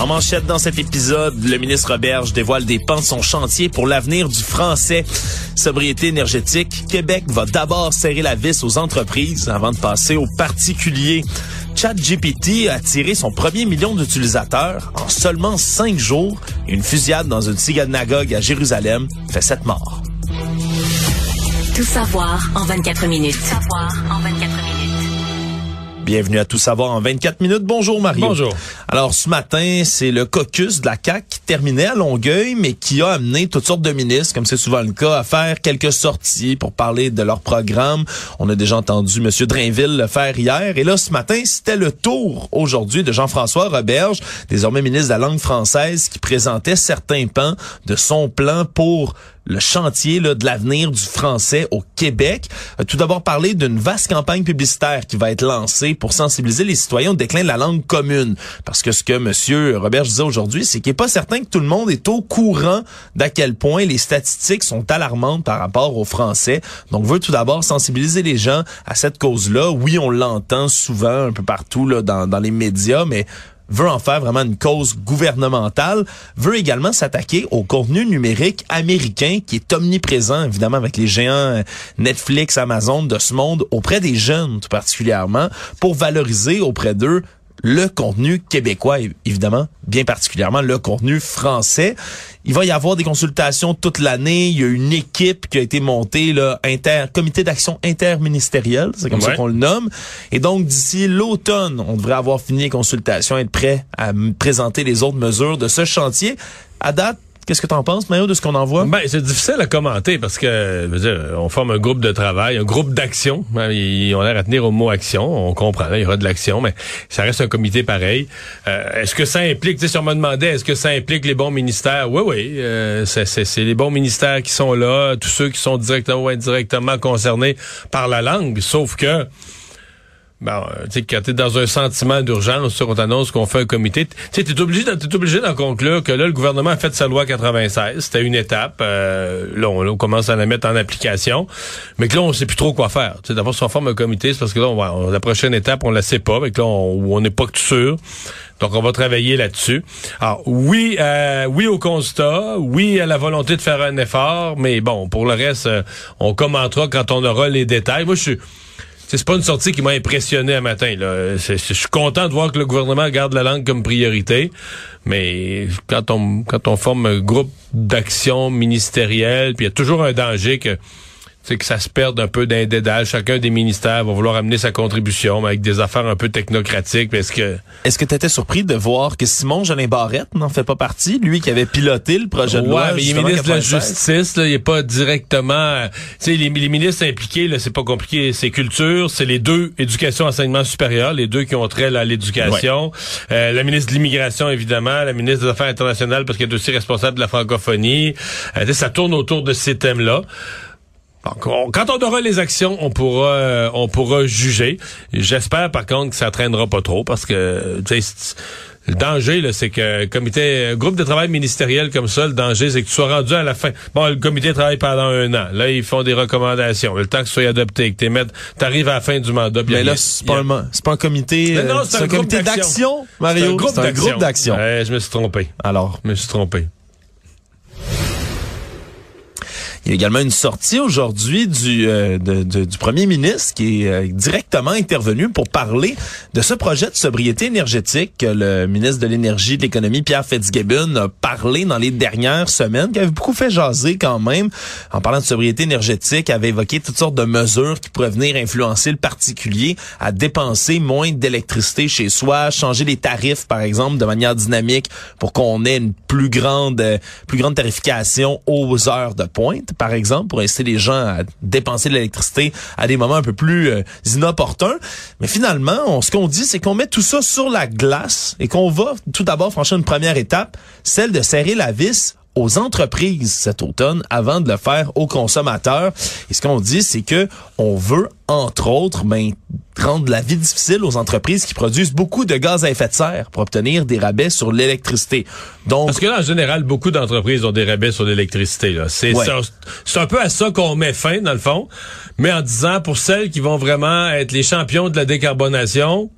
En manchette dans cet épisode, le ministre Roberge dévoile des pans de son chantier pour l'avenir du français. Sobriété énergétique, Québec va d'abord serrer la vis aux entreprises avant de passer aux particuliers. ChatGPT a attiré son premier million d'utilisateurs en seulement cinq jours. Une fusillade dans une synagogue à Jérusalem fait sept morts. Tout savoir en 24 minutes. Tout savoir en 24 minutes. Bienvenue à Tout savoir en 24 minutes. Bonjour Mario. Bonjour. Alors ce matin, c'est le caucus de la CAC qui terminait à Longueuil, mais qui a amené toutes sortes de ministres, comme c'est souvent le cas, à faire quelques sorties pour parler de leur programme. On a déjà entendu M. Drainville le faire hier. Et là, ce matin, c'était le tour aujourd'hui de Jean-François Roberge, désormais ministre de la langue française, qui présentait certains pans de son plan pour le chantier là, de l'avenir du français au Québec. Euh, tout d'abord parler d'une vaste campagne publicitaire qui va être lancée pour sensibiliser les citoyens au déclin de la langue commune. Que ce que M. Robert disait aujourd'hui, c'est qu'il n'est pas certain que tout le monde est au courant d'à quel point les statistiques sont alarmantes par rapport au français. Donc, veut tout d'abord sensibiliser les gens à cette cause-là. Oui, on l'entend souvent un peu partout là, dans, les médias, mais veut en faire vraiment une cause gouvernementale, veut également s'attaquer au contenu numérique américain qui est omniprésent, évidemment, avec les géants Netflix, Amazon de ce monde, auprès des jeunes tout particulièrement, pour valoriser auprès d'eux le contenu québécois, évidemment, bien particulièrement le contenu français. Il va y avoir des consultations toute l'année. Il y a une équipe qui a été montée, là, inter, comité d'action interministériel, c'est comme ça qu'on le nomme. Et donc, d'ici l'automne, on devrait avoir fini les consultations, être prêt à présenter les autres mesures de ce chantier. À date, qu'est-ce que tu en penses, Mario, de ce qu'on en voit? Ben, c'est difficile à commenter parce que, je veux dire, on forme un groupe de travail, un groupe d'action. Ben, Ils ont l'air à tenir au mot action. On comprend, il y aura de l'action, mais ça reste un comité pareil. Euh, est-ce que ça implique, tu sais, si on me demandait, est-ce que ça implique les bons ministères? Oui, oui. euh, c'est les bons ministères qui sont là, tous ceux qui sont directement ou indirectement concernés par la langue. Sauf que, Bon, euh, tu sais, quand t'es dans un sentiment d'urgence, qu'on t'annonce qu'on fait un comité, tu sais, t'es obligé, t'es obligé d'en conclure que là, le gouvernement a fait sa loi 96. C'était une étape. euh, là, on, on commence à la mettre en application. Mais que là, on sait plus trop quoi faire. Tu sais, d'abord, si on forme un comité, c'est parce que là, on on- la prochaine étape, on la sait pas. Mais que là, on on n'est pas sûr. Donc, on va travailler là-dessus. Alors, oui, euh, oui au constat, oui à la volonté de faire un effort, mais bon, pour le reste, euh, on commentera quand on aura les détails. Moi, je suis... C'est pas une sortie qui m'a impressionné un matin. Là. Je suis content de voir que le gouvernement garde la langue comme priorité, mais quand on quand on forme un groupe d'action ministérielle, puis il y a toujours un danger que sais, que ça se perde un peu d'un dédale. Chacun des ministères va vouloir amener sa contribution, mais avec des affaires un peu technocratiques. Parce que Est-ce que tu étais surpris de voir que Simon Jolin Barrette n'en fait pas partie, lui qui avait piloté le projet de Ouais, loi? mais il est ministre de la 96? Justice, là, il est pas directement. euh, Tu sais, les, les ministres impliqués, là, c'est pas compliqué. C'est culture, c'est les deux, éducation, enseignement supérieur, les deux qui ont trait là, à l'éducation. Euh, la ministre de l'immigration, évidemment, la ministre des Affaires internationales, parce qu'elle est aussi responsable de la francophonie. Euh, ça tourne autour de ces thèmes-là. Quand on aura les actions, on pourra, euh, on pourra juger. J'espère par contre que ça traînera pas trop parce que tu le danger là, c'est que comité, un groupe de travail ministériel comme ça, le danger c'est que tu sois rendu à la fin. Bon, le comité travaille pendant un an. Là, ils font des recommandations. Le temps que ce soit adopté, que mettre, t'arrives à la fin du mandat. Mais là, c'est pas, un, pas un comité, euh, c'est un, groupe comité d'action, Mario? C'est un groupe C'est un groupe d'action. Ouais, je me suis trompé. Alors, Je me suis trompé. Il y a également une sortie aujourd'hui du, euh, du premier ministre qui est euh, directement intervenu pour parler de ce projet de sobriété énergétique que le ministre de l'Énergie et de l'Économie, Pierre Fitzgibbon, a parlé dans les dernières semaines, qui avait beaucoup fait jaser quand même. En parlant de sobriété énergétique, avait évoqué toutes sortes de mesures qui pourraient venir influencer le particulier à dépenser moins d'électricité chez soi, changer les tarifs, par exemple, de manière dynamique pour qu'on ait une plus grande, euh, plus grande tarification aux heures de pointe, par exemple, pour inciter les gens à dépenser de l'électricité à des moments un peu plus euh, inopportuns. Mais finalement, ce qu'on dit, c'est qu'on met tout ça sur la glace et qu'on va tout d'abord franchir une première étape, celle de serrer la vis aux entreprises cet automne avant de le faire aux consommateurs. Et ce qu'on dit, c'est que on veut entre autres, ben, rendre la vie difficile aux entreprises qui produisent beaucoup de gaz à effet de serre pour obtenir des rabais sur l'électricité. Donc, Parce que là, en général, beaucoup d'entreprises ont des rabais sur l'électricité. C'est c'est un peu à ça qu'on met fin, dans le fond, mais en disant, pour celles qui vont vraiment être les champions de la décarbonation,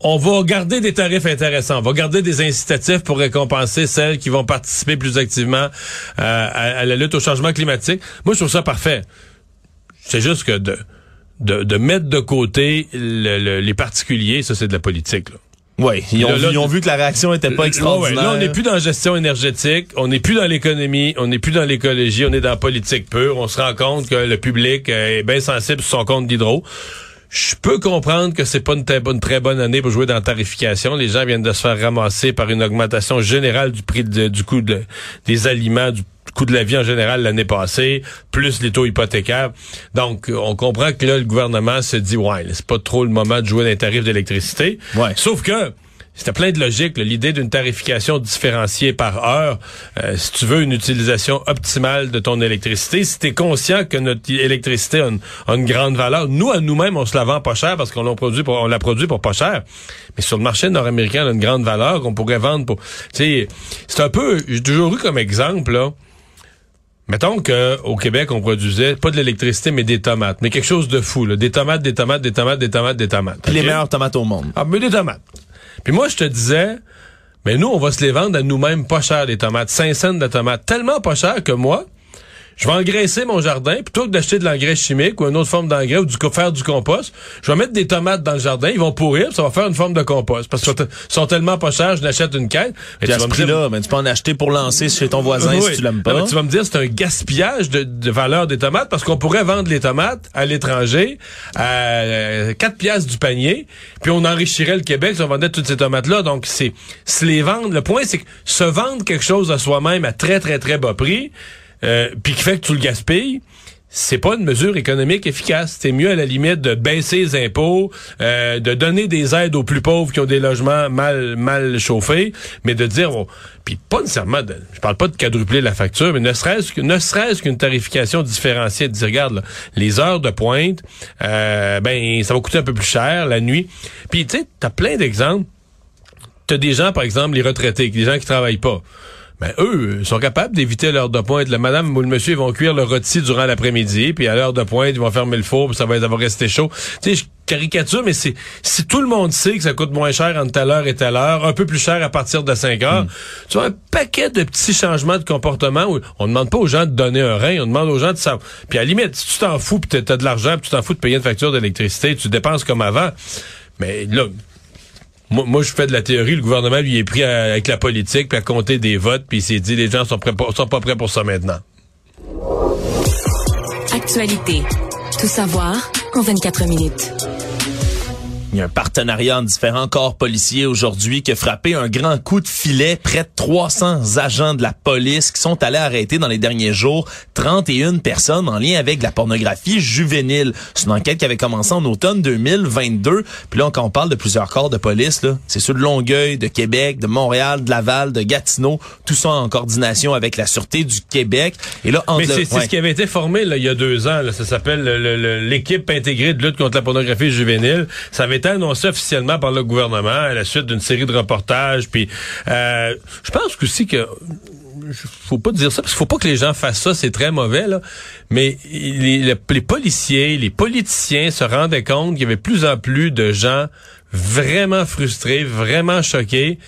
on va garder des tarifs intéressants. On va garder des incitatifs pour récompenser celles qui vont participer plus activement euh, à, la lutte au changement climatique. Moi, je trouve ça parfait. C'est juste que de, de, mettre de côté les particuliers, ça, c'est de la politique. Oui, ils, ont, vu que la réaction était pas extraordinaire. là, on n'est plus dans la gestion énergétique, on n'est plus dans l'économie, on n'est plus dans l'écologie, on est dans la politique pure. On se rend compte que le public est bien sensible sur son compte d'hydro. Je peux comprendre que c'est pas une très, bonne, très bonne année pour jouer dans la tarification. Les gens viennent de se faire ramasser par une augmentation générale du prix du coût des aliments, du coût de la vie en général l'année passée, plus les taux hypothécaires. Donc, on comprend que là, le gouvernement se dit, ouais, c'est pas trop le moment de jouer dans les tarifs d'électricité. Ouais. Sauf que, c'était plein de logique, l'idée d'une tarification différenciée par heure. Euh, si tu veux une utilisation optimale de ton électricité, si tu es conscient que notre électricité a une, grande valeur, nous, à nous-mêmes, on se la vend pas cher parce qu'on l'a produit pour, on la produit pour pas cher. Mais sur le marché nord-américain, elle a une grande valeur qu'on pourrait vendre pour... c'est un peu... J'ai toujours eu comme exemple, là, Mettons qu'au Québec, on produisait pas de l'électricité, mais des tomates. Mais quelque chose de fou, là. Des tomates, des tomates, des tomates, des tomates, des tomates. Les meilleures tomates au monde. Ah, mais des tomates. Puis moi, je te disais, mais nous, on va se les vendre à nous-mêmes pas cher, les tomates. 5 cents de tomates. Tellement pas cher que moi, je vais engraisser mon jardin, plutôt que d'acheter de l'engrais chimique ou une autre forme d'engrais ou du faire du compost, je vais mettre des tomates dans le jardin, ils vont pourrir, ça va faire une forme de compost. Parce qu'ils sont tellement pas chers, je n'achète une caisse. Mais tu, vas me dire, là, mais tu peux en acheter pour lancer chez ton voisin si tu l'aimes pas. tu vas me dire c'est un gaspillage de, valeur des tomates parce qu'on pourrait vendre les tomates à l'étranger à 4 piastres du panier, puis on enrichirait le Québec si on vendait toutes ces tomates-là. Donc c'est se les vendre. Le point, c'est que se vendre quelque chose à soi-même à très, très, très bas prix, euh, puis qui fait que tu le gaspilles, c'est pas une mesure économique efficace. C'est mieux à la limite de baisser les impôts, euh, de donner des aides aux plus pauvres qui ont des logements mal mal chauffés, mais de dire, oh, puis pas nécessairement, de, je parle pas de quadrupler la facture, mais ne serait-ce que ne serait-ce qu'une tarification différenciée, de dire, regarde, les heures de pointe, euh, ben ça va coûter un peu plus cher la nuit. Puis tu sais, t'as plein d'exemples. T'as des gens, par exemple, les retraités, des gens qui travaillent pas ben eux sont capables d'éviter l'heure de pointe. Le madame ou le monsieur ils vont cuire le rôti durant l'après-midi, puis à l'heure de pointe, ils vont fermer le four, puis ça va, ça va rester chaud. Tu sais, je caricature, mais c'est si tout le monde sait que ça coûte moins cher entre telle heure et telle heure, un peu plus cher à partir de 5 heures, hmm. tu vois un paquet de petits changements de comportement où on demande pas aux gens de donner un rein, on demande aux gens de savoir. Puis à la limite, si tu t'en fous, puis t'as de l'argent, puis tu t'en fous de payer une facture d'électricité, tu dépenses comme avant. Mais là, moi, je fais de la théorie. Le gouvernement, lui, est pris avec la politique, puis à compter des votes, puis il s'est dit, les gens sont, pas prêts pour ça maintenant. Actualité. Tout savoir en 24 minutes. Il y a un partenariat entre différents corps policiers aujourd'hui qui a frappé un grand coup de filet. Près de 300 agents de la police qui sont allés arrêter dans les derniers jours 31 personnes en lien avec la pornographie juvénile. C'est une enquête qui avait commencé en automne 2022. Puis là, quand on parle de plusieurs corps de police, c'est ceux de Longueuil, de Québec, de Montréal, de Laval, de Gatineau, tout ça en coordination avec la Sûreté du Québec. Et là, Mais c'est ce qui avait été formé là, il y a deux ans. Là. Ça s'appelle l'équipe intégrée de lutte contre la pornographie juvénile. Ça avait annoncé officiellement par le gouvernement à la suite d'une série de reportages. Puis, euh, je pense aussi que faut pas dire ça parce qu'il faut pas que les gens fassent ça, c'est très mauvais là. Mais les, policiers, les politiciens se rendaient compte qu'il y avait plus en plus de gens vraiment frustrés, vraiment choqués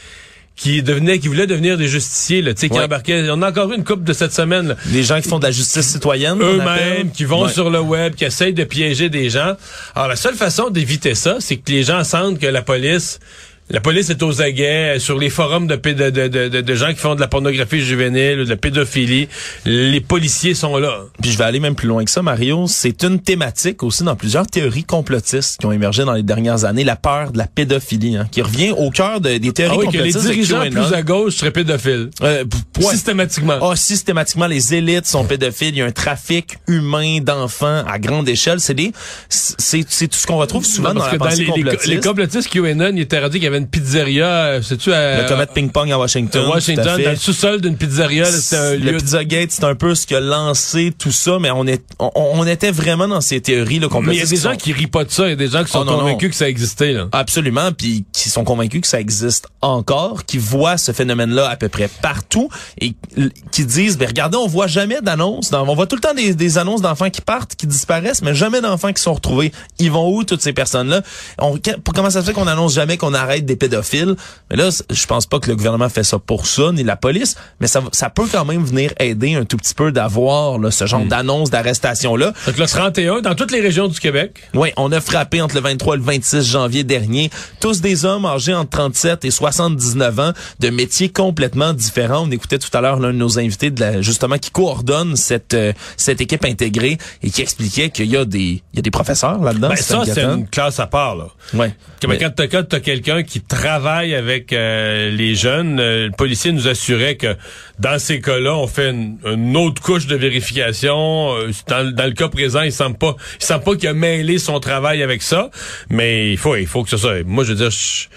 qui devenaient, qui voulaient devenir des justiciers, là, tu sais, qui embarquaient. On a encore eu une coupe de cette semaine. Là. Des gens qui font de la justice citoyenne. Eux-mêmes, qui vont sur le web, qui essayent de piéger des gens. Alors, la seule façon d'éviter ça, c'est que les gens sentent que la police la police est aux aguets sur les forums de, de, de, de, gens qui font de la pornographie juvénile de la pédophilie. Les policiers sont là. Puis je vais aller même plus loin que ça, Mario. C'est une thématique aussi dans plusieurs théories complotistes qui ont émergé dans les dernières années, la peur de la pédophilie, hein, qui revient au cœur des théories ah oui, complotistes. Que les dirigeants plus à gauche seraient pédophiles. Euh, Systématiquement. Ah, systématiquement, les élites sont pédophiles. Il y a un trafic humain d'enfants à grande échelle. C'est des, c'est, tout ce qu'on retrouve souvent dans la les, complotiste. Les, les complotistes QAnon, ils étaient qu'il y avait avait une pizzeria, euh, sais-tu, à Le comète ping-pong à Washington. à Washington, dans le sous-sol d'une pizzeria, c'était un le lieu. Pizzagate, c'est un peu ce qui a lancé tout ça, mais on est, on, on était vraiment dans ces théories là. Mais il y a des gens sont- qui rient pas de ça, il y a des gens qui sont Oh, non, convaincus non. que ça existait, là. Absolument, puis qui sont convaincus que ça existe encore, qui voient ce phénomène-là à peu près partout et qui disent, ben regardez, on voit jamais d'annonces, on voit tout le temps des, des annonces d'enfants qui partent, qui disparaissent, mais jamais d'enfants qui sont retrouvés. Ils vont où toutes ces personnes-là? On, Comment ça se fait qu'on annonce jamais qu'on arrête des pédophiles Mais là, je pense pas que le gouvernement fait ça pour ça ni la police, mais ça, ça peut quand même venir aider un tout petit peu d'avoir ce genre d'annonce d'arrestation-là. Donc le 31, dans toutes les régions du Québec. Oui, on a frappé entre le 23 et le 26 janvier dernier. Tous des hommes âgés entre 37 et 79 ans, de métiers complètement différents. On écoutait tout à l'heure l'un de nos invités, de la, justement, qui coordonne cette euh, cette équipe intégrée et qui expliquait qu'il y a des il y a des professeurs là-dedans. Ben, ça, c'est une classe à part, là. Ouais. Ben, Quand t'as quand t'as quelqu'un qui travaille avec euh, les jeunes, euh, le policier nous assurait que dans ces cas-là, on fait une, une autre couche de vérification. Euh, Dans, dans le cas présent, il semble pas, il semble pas qu'il a mêlé son travail avec ça, mais il faut, il faut que ce soit. Moi, je veux dire, je-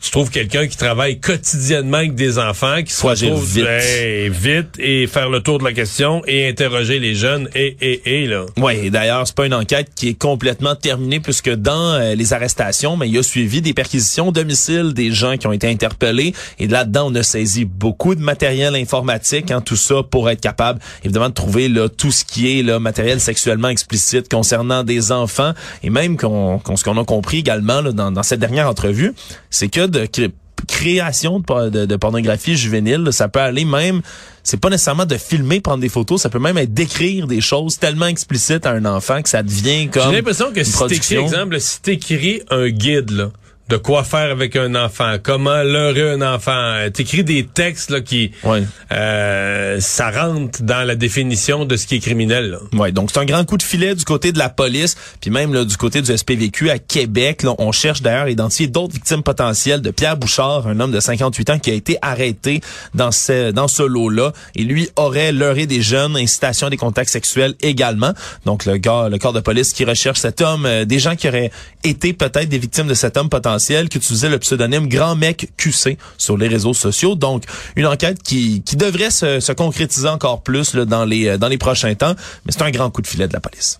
tu trouves quelqu'un qui travaille quotidiennement avec des enfants, qui se retrouve vite. ben, vite et faire le tour de la question et interroger les jeunes et et et là. Oui, et d'ailleurs, c'est pas une enquête qui est complètement terminée puisque dans euh, les arrestations, mais il y a suivi des perquisitions au domicile des gens qui ont été interpellés et là-dedans, on a saisi beaucoup de matériel informatique, hein, tout ça pour être capable évidemment de trouver là tout ce qui est là matériel sexuellement explicite concernant des enfants et même qu'on qu'on- ce qu'on a compris également là, dans, dans cette dernière entrevue, c'est que de cré- création de, de- de pornographie juvénile, ça peut aller même c'est pas nécessairement de filmer, prendre des photos, ça peut même être d'écrire des choses tellement explicites à un enfant que ça devient comme J'ai l'impression que une si t'écris, exemple, si t'écris un guide, là, de quoi faire avec un enfant, comment leurrer un enfant, t'écris des textes, là, qui, Ouais. euh, ça rentre dans la définition de ce qui est criminel, là. Ouais, donc c'est un grand coup de filet du côté de la police, puis même là, du côté du SPVQ à Québec. Là, on cherche d'ailleurs à identifier d'autres victimes potentielles de Pierre Bouchard, un homme de 58 ans qui a été arrêté dans ce dans ce lot-là. Et lui aurait leurré des jeunes, incitation à des contacts sexuels également. Donc le gars, le corps de police qui recherche cet homme, euh, des gens qui auraient été peut-être des victimes de cet homme potentiel, qui utilisait le pseudonyme Grand Mec QC sur les réseaux sociaux. Donc une enquête qui qui devrait se, se concrétiser encore plus dans les euh, dans les prochains temps. Mais c'est un grand coup de filet de la police.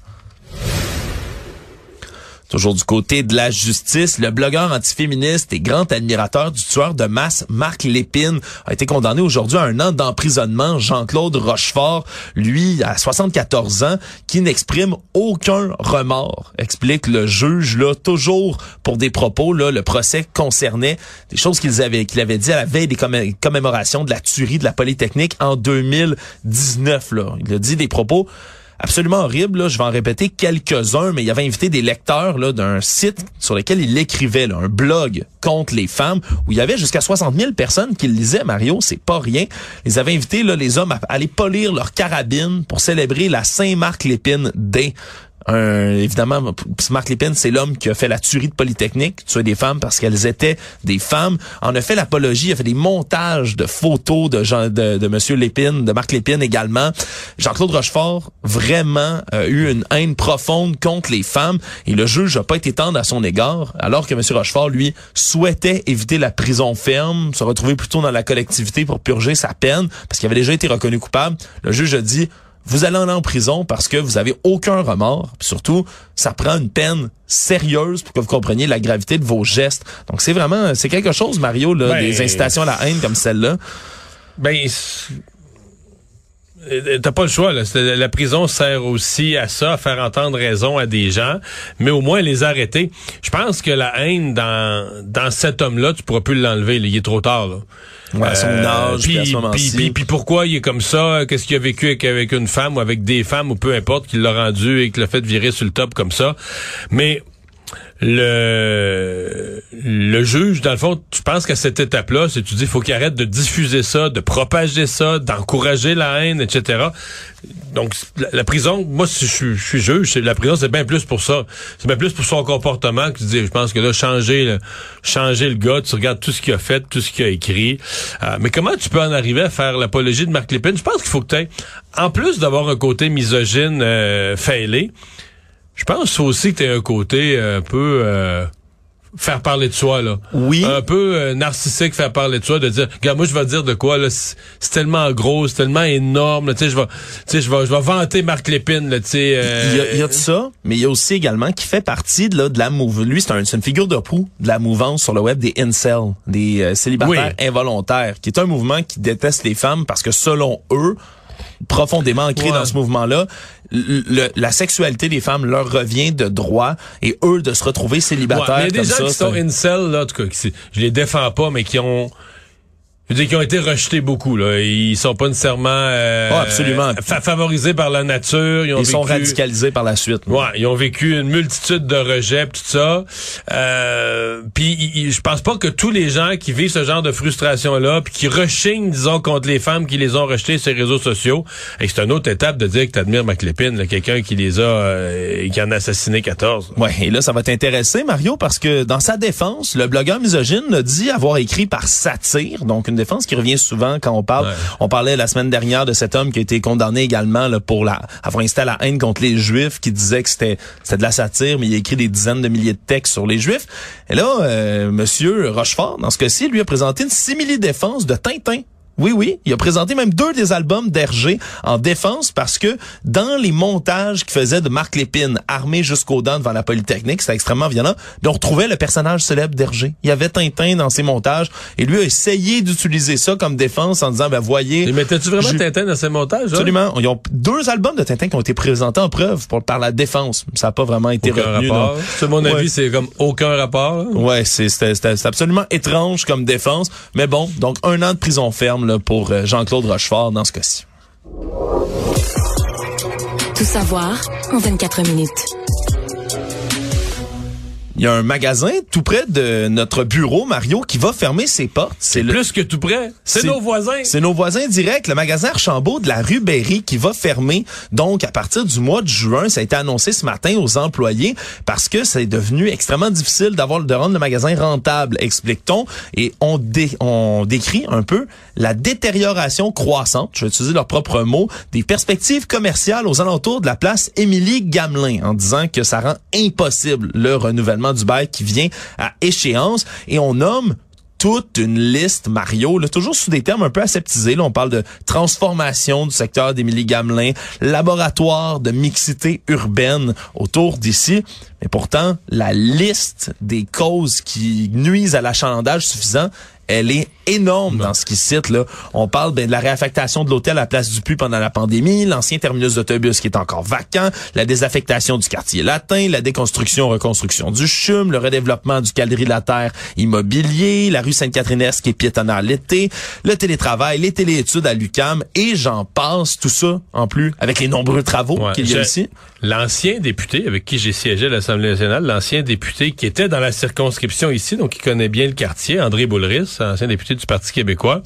Toujours du côté de la justice, le blogueur antiféministe et grand admirateur du tueur de masse Marc Lépine a été condamné aujourd'hui à un an d'emprisonnement. Jean-Claude Rochefort, lui, à 74 ans, qui n'exprime aucun remords, explique le juge là toujours pour des propos là. Le procès concernait des choses qu'ils avaient qu'il avait dit à la veille des commé- commémorations de la tuerie de la Polytechnique en 2019 là. Il a dit des propos absolument horrible. Là. Je vais en répéter quelques-uns, mais il avait invité des lecteurs d'un site sur lequel il écrivait, un blog contre les femmes, où il y avait jusqu'à 60 000 personnes qui le lisaient. Mario, c'est pas rien. Ils avaient invité là, les hommes à aller polir leur carabine pour célébrer la Saint-Marc-Lépine Day. Un, évidemment, Marc Lépine, c'est l'homme qui a fait la tuerie de Polytechnique, tuer des femmes parce qu'elles étaient des femmes. En a fait l'apologie, il a fait des montages de photos de Jean, Monsieur Lépine, de Marc Lépine également. Jean-Claude Rochefort vraiment a eu une haine profonde contre les femmes et le juge n'a pas été tendre à son égard, alors que Monsieur Rochefort, lui, souhaitait éviter la prison ferme, se retrouver plutôt dans la collectivité pour purger sa peine, parce qu'il avait déjà été reconnu coupable. Le juge a dit vous allez aller en prison parce que vous avez aucun remords. Puis surtout, ça prend une peine sérieuse pour que vous compreniez la gravité de vos gestes. Donc c'est vraiment, c'est quelque chose, Mario, là, Ben, des incitations à la haine comme celle-là. Ben, T'as pas le choix. Là. La prison sert aussi à ça, à faire entendre raison à des gens, mais au moins les arrêter. Je pense que la haine dans dans cet homme-là, tu pourras plus l'enlever. Il est trop tard. Là. Ouais, à son Euh, âge, puis à ce puis, moment-ci. puis- puis pourquoi il est comme ça? Qu'est-ce qu'il a vécu avec, avec une femme ou avec des femmes ou peu importe qui l'a rendu et qui l'a fait virer sur le top comme ça? Mais le le juge, dans le fond, tu penses qu'à cette étape-là, c'est tu dis faut qu'il arrête de diffuser ça, de propager ça, d'encourager la haine, etc. Donc la, prison, moi si je, suis- je suis juge, la prison c'est bien plus pour ça. C'est bien plus pour son comportement que tu dis. Je pense que là changer le, changer le gars, tu regardes tout ce qu'il a fait, tout ce qu'il a écrit. Euh, mais comment tu peux en arriver à faire l'apologie de Marc Lépine? Je pense qu'il faut que tu en plus d'avoir un côté misogyne euh, failé, je pense aussi que tu un côté euh, un peu euh, faire parler de soi là. Oui. Un peu euh, narcissique faire parler de soi de dire regarde moi je vais dire de quoi là c'est tellement gros, c'est tellement énorme, là, tu sais je vais tu sais je vais je vais vanter Marc Lépine là, tu sais euh, Il y, a, il y a de ça, mais il y a aussi également qui fait partie de, là, de la move. Lui, c'est un, une figure de proue de la mouvance sur le web des incels, des euh, célibataires involontaires, qui est un mouvement qui déteste les femmes parce que selon eux, profondément ancré Ouais. dans ce mouvement-là, la sexualité des femmes leur revient de droit et eux de se retrouver Ouais, célibataires mais il y a des gens ça. qui sont un- incel là en tout cas qui, je les défends pas mais qui ont je veux dire, qui ont été rejetés beaucoup là. Ils sont pas nécessairement euh, Ah, absolument. fa- favorisés par la nature. Ils, ont ils sont radicalisés par la suite. Ouais, ils ont vécu une multitude de rejets, tout ça. Euh, puis je pense pas que tous les gens qui vivent ce genre de frustration-là, puis qui rechignent, disons, contre les femmes qui les ont rejetés sur les réseaux sociaux, et c'est une autre étape de dire que t'admires McLépine, là, quelqu'un qui les a, euh, qui en a assassiné 14. Ouais, et là, ça va t'intéresser, Mario, parce que dans sa défense, le blogueur misogyne a dit avoir écrit par satire, donc une défense qui revient souvent quand on parle. Ouais. On parlait la semaine dernière de cet homme qui a été condamné également là, pour la, avoir à la haine contre les Juifs, qui disait que c'était c'était de la satire, mais il a écrit des dizaines de milliers de textes sur les Juifs. Et là, euh, Monsieur Rochefort, dans ce cas-ci, lui a présenté une simili-défense de Tintin. Oui, oui. Il a présenté même deux des albums d'Hergé en défense parce que dans les montages qu'il faisait de Marc Lépine, armé jusqu'aux dents devant la Polytechnique, c'était extrêmement violent, on retrouvait le personnage célèbre d'Hergé. Il y avait Tintin dans ses montages et lui a essayé d'utiliser ça comme défense en disant, ben voyez... Mais mettais-tu vraiment je- Tintin dans ces montages? hein? Absolument. Ils ont deux albums de Tintin qui ont été présentés en preuve pour, par la défense. Ça n'a pas vraiment été Aucun retenu. rapport. C'est mon Ouais. avis, c'est comme aucun rapport. là. Ouais, c'est absolument étrange comme défense. Mais bon, donc un an de prison ferme pour euh, Jean-Claude Rochefort dans ce cas-ci. Tout savoir en 24 minutes. Il y a un magasin tout près de notre bureau, Mario, qui va fermer ses portes. C'est le- Plus que tout près. C'est nos voisins. C'est nos voisins directs, le magasin Archambault de la rue Berry qui va fermer. Donc, à partir du mois de juin, ça a été annoncé ce matin aux employés parce que c'est devenu extrêmement difficile d'avoir de rendre le magasin rentable, explique-t-on. Et on, dé- on décrit un peu la détérioration croissante, je vais utiliser leurs propres mots, des perspectives commerciales aux alentours de la place Émilie Gamelin en disant que ça rend impossible le renouvellement du bail qui vient à échéance. Et on nomme toute une liste, Mario, là, toujours sous des termes un peu aseptisés. Là, on parle de transformation du secteur d'Émilie Gamelin, laboratoire de mixité urbaine autour d'ici. Mais pourtant, la liste des causes qui nuisent à l'achalandage suffisant, elle est énorme dans ce qu'il cite. Là. On parle ben, de la réaffectation de l'hôtel à la place du Puy pendant la pandémie, l'ancien terminus d'autobus qui est encore vacant, la désaffectation du quartier latin, la déconstruction, reconstruction du CHUM, le redéveloppement du quadrilatère immobilier, la rue Sainte-Catherine-Est qui est piétonnaire l'été, le télétravail, les téléétudes à l'UCAM, et j'en passe, tout ça en plus, avec les nombreux travaux Ouais. qu'il y a ici. L'ancien député avec qui j'ai siégé à l'Assemblée nationale, l'ancien député qui était dans la circonscription ici, donc qui connaît bien le quartier, André Boulris, ancien député du Parti québécois,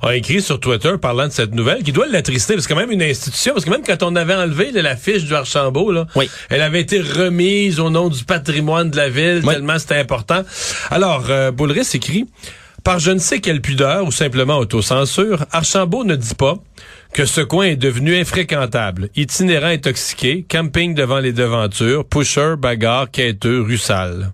a écrit sur Twitter parlant de cette nouvelle qui doit l'attrister, parce que quand même une institution, parce que même quand on avait enlevé là, la fiche du Archambault, là, Oui. elle avait été remise au nom du patrimoine de la ville, Oui. tellement c'était important. Alors, euh, Boulris écrit... Par je ne sais quelle pudeur ou simplement autocensure, Archambault ne dit pas que ce coin est devenu infréquentable, itinérant intoxiqué, camping devant les devantures, pusher, bagarre, quêteux, rue sale.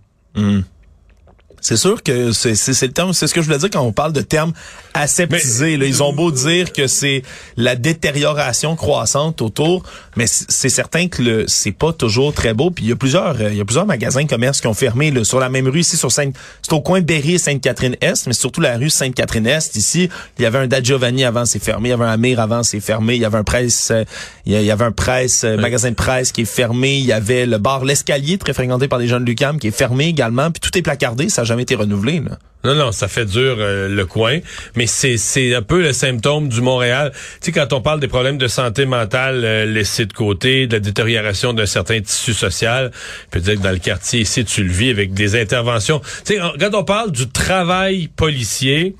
C'est sûr que c'est c'est c'est le terme, c'est ce que je voulais dire quand on parle de termes aseptisés. là. Ils ont beau dire que c'est la détérioration croissante autour, mais c'est certain que le c'est pas toujours très beau. Puis il y a plusieurs euh, il y a plusieurs magasins de commerce qui ont fermé là, sur la même rue ici sur Sainte c'est au coin Berry et Sainte-Catherine-Est, mais surtout la rue Sainte-Catherine-Est ici. Il y avait un Da Giovanni avant, c'est fermé. Il y avait un Amir avant, c'est fermé. Il y avait un presse euh, il y avait un presse euh, magasin de presse qui est fermé. Il y avait le bar l'escalier très fréquenté par les jeunes de Lucam qui est fermé également. Puis tout est placardé, ça été renouvelé. Là. Non, non, ça fait dur euh, le coin, mais c'est c'est un peu le symptôme du Montréal. Tu sais, quand on parle des problèmes de santé mentale euh, laissés de côté, de la détérioration d'un certain tissu social, je peux dire que dans le quartier ici, tu le vis avec des interventions. Tu sais, quand on parle du travail policier,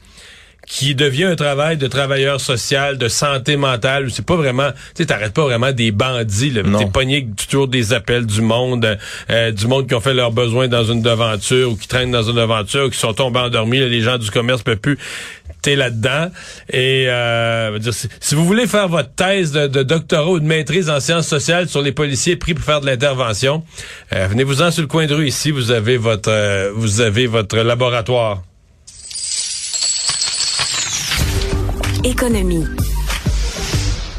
qui devient un travail de travailleur social, de santé mentale. C'est pas vraiment, tu sais, t'arrêtes pas vraiment des bandits. T'es pogné toujours des appels du monde, euh, du monde qui ont fait leurs besoins dans une devanture ou qui traînent dans une devanture ou qui sont tombés endormis. là, les gens du commerce peuvent plus. t'es là-dedans. Et euh, veux dire, si, si vous voulez faire votre thèse de, de doctorat ou de maîtrise en sciences sociales sur les policiers pris pour faire de l'intervention, euh, venez-vous-en sur le coin de rue ici. Vous avez votre, euh, vous avez votre laboratoire. Économie.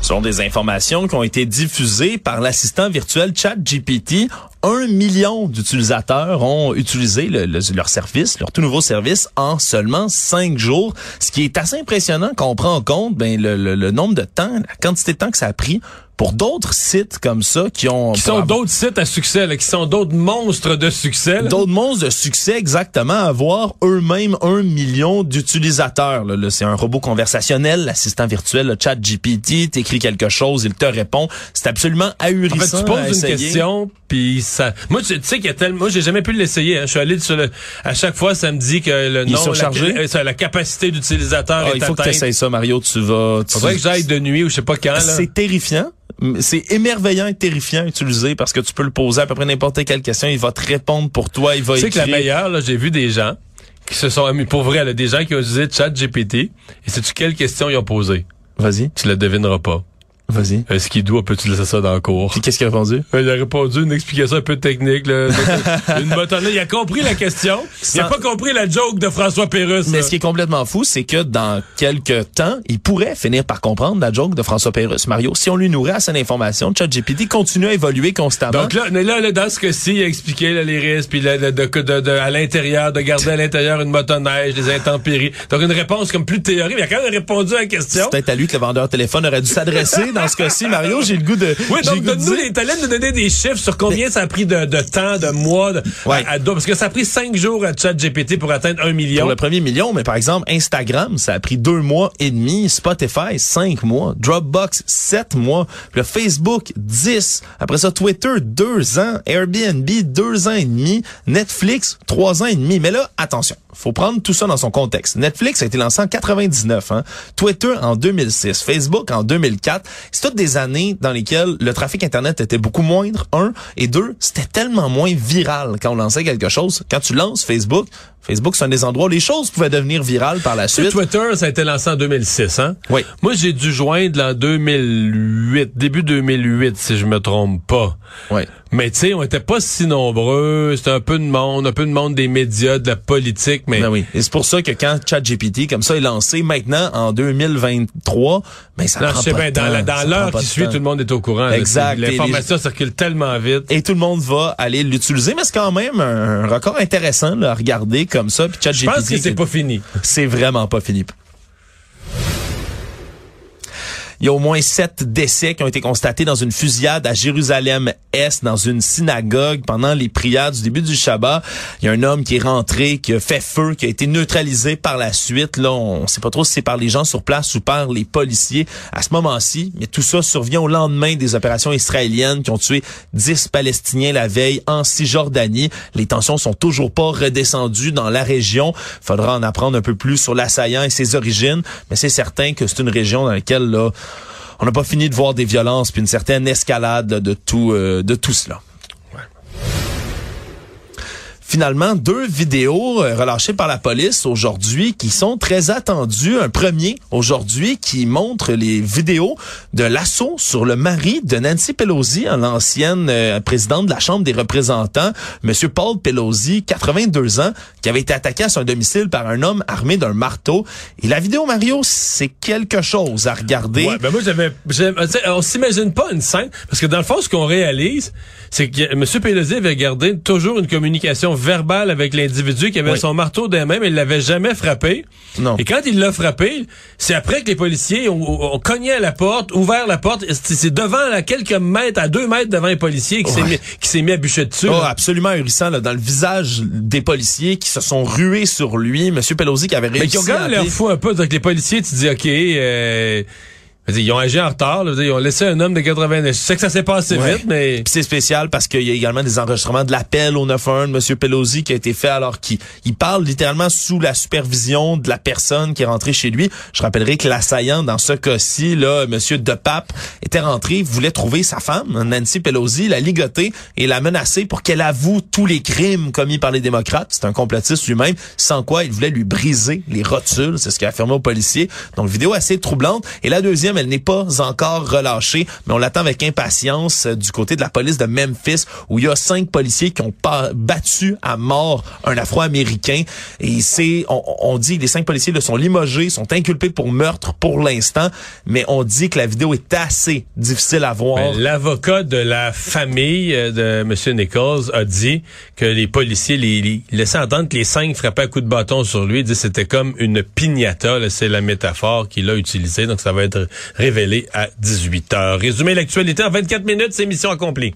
Sont des informations qui ont été diffusées par l'assistant virtuel ChatGPT. Un million d'utilisateurs ont utilisé le- le- leur service, leur tout nouveau service, en seulement cinq jours. Ce qui est assez impressionnant quand on prend en compte ben, le, le- le nombre de temps, la quantité de temps que ça a pris pour d'autres sites comme ça qui ont... Qui sont d'autres sites à succès, là, qui sont d'autres monstres de succès. D'autres monstres de succès, exactement, avoir eux-mêmes un million d'utilisateurs. Là, Là, c'est un robot conversationnel, l'assistant virtuel, le chat GPT, t'écris quelque chose, il te répond. C'est absolument En ahurissant fait, tu poses une question, puis ça. Moi, tu sais qu'il y a tellement. Moi, j'ai jamais pu l'essayer. hein. Je suis allé sur le. À chaque fois, ça me dit que le Il est nom, la, euh, la capacité d'utilisateur Ah, est il faut que tu essayes ça, Mario. Tu vas... tu- Faudrait que j'aille de nuit ou je sais pas quand. C'est terrifiant. C'est émerveillant et terrifiant à utiliser parce que tu peux le poser à peu près n'importe quelle question. Il va te répondre pour toi. Il va Tu sais que la meilleure, là, j'ai vu des gens qui se sont amis pour vrai, là, des gens qui ont utilisé Chat GPT. Et sais-tu quelle question ils ont posé? Vas-y, Tu la devineras pas. Vas-y. Un skidoo, peut-tu laisser ça dans le cours? Puis qu'est-ce qu'il a répondu? Euh, Il a répondu une explication un peu technique. Là. une motonneige. Il a compris la question. Il a pas compris la joke de François Pérusse. Mais là. ce qui est complètement fou, c'est que dans quelques temps, il pourrait finir par comprendre la joke de François Pérusse. Mario, si on lui nourrit assez d'informations, ChatGPT continue à évoluer constamment. Donc là, mais là, là, dans ce cas-ci, il a expliqué là, les risques, puis là, de, de, de- de- à l'intérieur, de garder à l'intérieur une motoneige, des intempéries. Donc une réponse comme plus théorique. Il a quand même répondu à la question. c'est peut-être à lui que le vendeur de téléphone aurait dû s'adresser dans ce cas-ci. Mario, j'ai le goût de... Oui, donc donne-nous les talents de donner des chiffres sur combien ça a pris de, de temps, de mois, de, Ouais. à- à- parce que ça a pris cinq jours à ChatGPT pour atteindre un million. Pour le premier million, mais par exemple, Instagram, ça a pris deux mois et demi. Spotify, cinq mois. Dropbox, sept mois. Puis le Facebook, dix. Après ça, Twitter, deux ans. Airbnb, deux ans et demi. Netflix, trois ans et demi. Mais là, attention, faut prendre tout ça dans son contexte. Netflix a été lancé en 99, hein. Twitter en 2006, Facebook en 2004. C'est toutes des années dans lesquelles le trafic Internet était beaucoup moindre, un, et deux, c'était tellement moins viral quand on lançait quelque chose. Quand tu lances Facebook, Facebook, c'est un des endroits où les choses pouvaient devenir virales par la suite. Twitter, ça a été lancé en 2006, hein? Oui. Moi, j'ai dû joindre en 2008, début 2008, si je me trompe pas. Oui. Mais tu sais, on était pas si nombreux. C'était un peu de monde, un peu de monde des médias, de la politique, mais Ben oui. Et c'est pour ça que quand ChatGPT, comme ça, est lancé maintenant, en 2023, ben ça non, prend je sais pas bien, de dans, l'heure qui suit, temps. tout le monde est au courant. Exact. L'information circule tellement vite. Et tout le monde va aller l'utiliser, mais c'est quand même un, un record intéressant là, à regarder comme ça. Puis Je pense que ChatGPT, c'est pas fini. c'est vraiment pas fini. Il y a au moins sept décès qui ont été constatés dans une fusillade à Jérusalem-Est, dans une synagogue, pendant les prières du début du Shabbat. Il y a un homme qui est rentré, qui a fait feu, qui a été neutralisé par la suite. Là, on sait pas trop si c'est par les gens sur place ou par les policiers à ce moment-ci. Mais tout ça survient au lendemain des opérations israéliennes qui ont tué 10 Palestiniens la veille en Cisjordanie. Les tensions sont toujours pas redescendues dans la région. Faudra en apprendre un peu plus sur l'assaillant et ses origines. Mais c'est certain que c'est une région dans laquelle, là, on n'a pas fini de voir des violences puis une certaine escalade de tout euh, de tout cela. Finalement, deux vidéos euh, relâchées par la police aujourd'hui qui sont très attendues. Un premier aujourd'hui qui montre les vidéos de l'assaut sur le mari de Nancy Pelosi, l'ancienne euh, présidente de la Chambre des représentants, Monsieur Paul Pelosi, 82 ans, qui avait été attaqué à son domicile par un homme armé d'un marteau. Et la vidéo, Mario, c'est quelque chose à regarder. Ouais, ben moi j'avais, on s'imagine pas une scène parce que dans le fond ce qu'on réalise, c'est que M. Pelosi avait gardé toujours une communication verbale avec l'individu qui avait Oui. son marteau dans les mains, mais il l'avait jamais frappé. Non. Et quand il l'a frappé, c'est après que les policiers ont, ont cogné à la porte, ouvert la porte. C'est devant, à quelques mètres, à deux mètres devant les policiers qui s'est Ouais. mis, qui s'est mis à bûcher dessus. Oh, là. absolument ahurissant là, dans le visage des policiers qui se sont rués sur lui. Monsieur Pelosi qui avait réussi Mais qui l'air appeler- fou un peu. Donc les policiers, tu dis, OK, euh, Ils ont agi en retard. Là. Ils ont laissé un homme de 80 Je sais que ça s'est passé Ouais. vite, mais... C'est spécial parce qu'il y a également des enregistrements de l'appel au 911 de M. Pelosi qui a été fait alors qu'il il parle littéralement sous la supervision de la personne qui est rentrée chez lui. Je rappellerai que l'assaillant dans ce cas-ci, là, M. DePape, était rentré, voulait trouver sa femme, Nancy Pelosi, la ligoter et la menacer pour qu'elle avoue tous les crimes commis par les démocrates. C'est un complotiste lui-même, sans quoi il voulait lui briser les rotules. C'est ce qu'il a affirmé aux policiers. Donc, vidéo assez troublante. Et la deuxième, elle n'est pas encore relâchée, mais on l'attend avec impatience euh, du côté de la police de Memphis, où il y a cinq policiers qui ont battu à mort un Afro-Américain. Et c'est, on, on dit, les cinq policiers le sont limogés, sont inculpés pour meurtre pour l'instant, mais on dit que la vidéo est assez difficile à voir. L'avocat de la famille euh, de M. Nichols a dit que les policiers les, les laissaient entendre que les cinq frappaient à coups de bâton sur lui. Il dit que c'était comme une piñata, là, c'est la métaphore qu'il a utilisée. Donc ça va être révélé à 18 heures. Résumer l'actualité en 24 minutes, c'est mission accomplie.